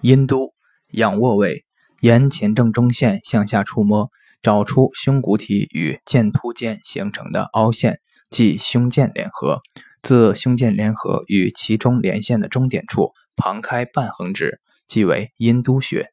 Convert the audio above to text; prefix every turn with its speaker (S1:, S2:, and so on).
S1: 阴都，仰卧位，沿前正中线向下触摸，找出胸骨体与剑突间形成的凹陷，即胸剑联合。自胸剑联合与其中连线的中点处旁开半横指，即为阴都穴。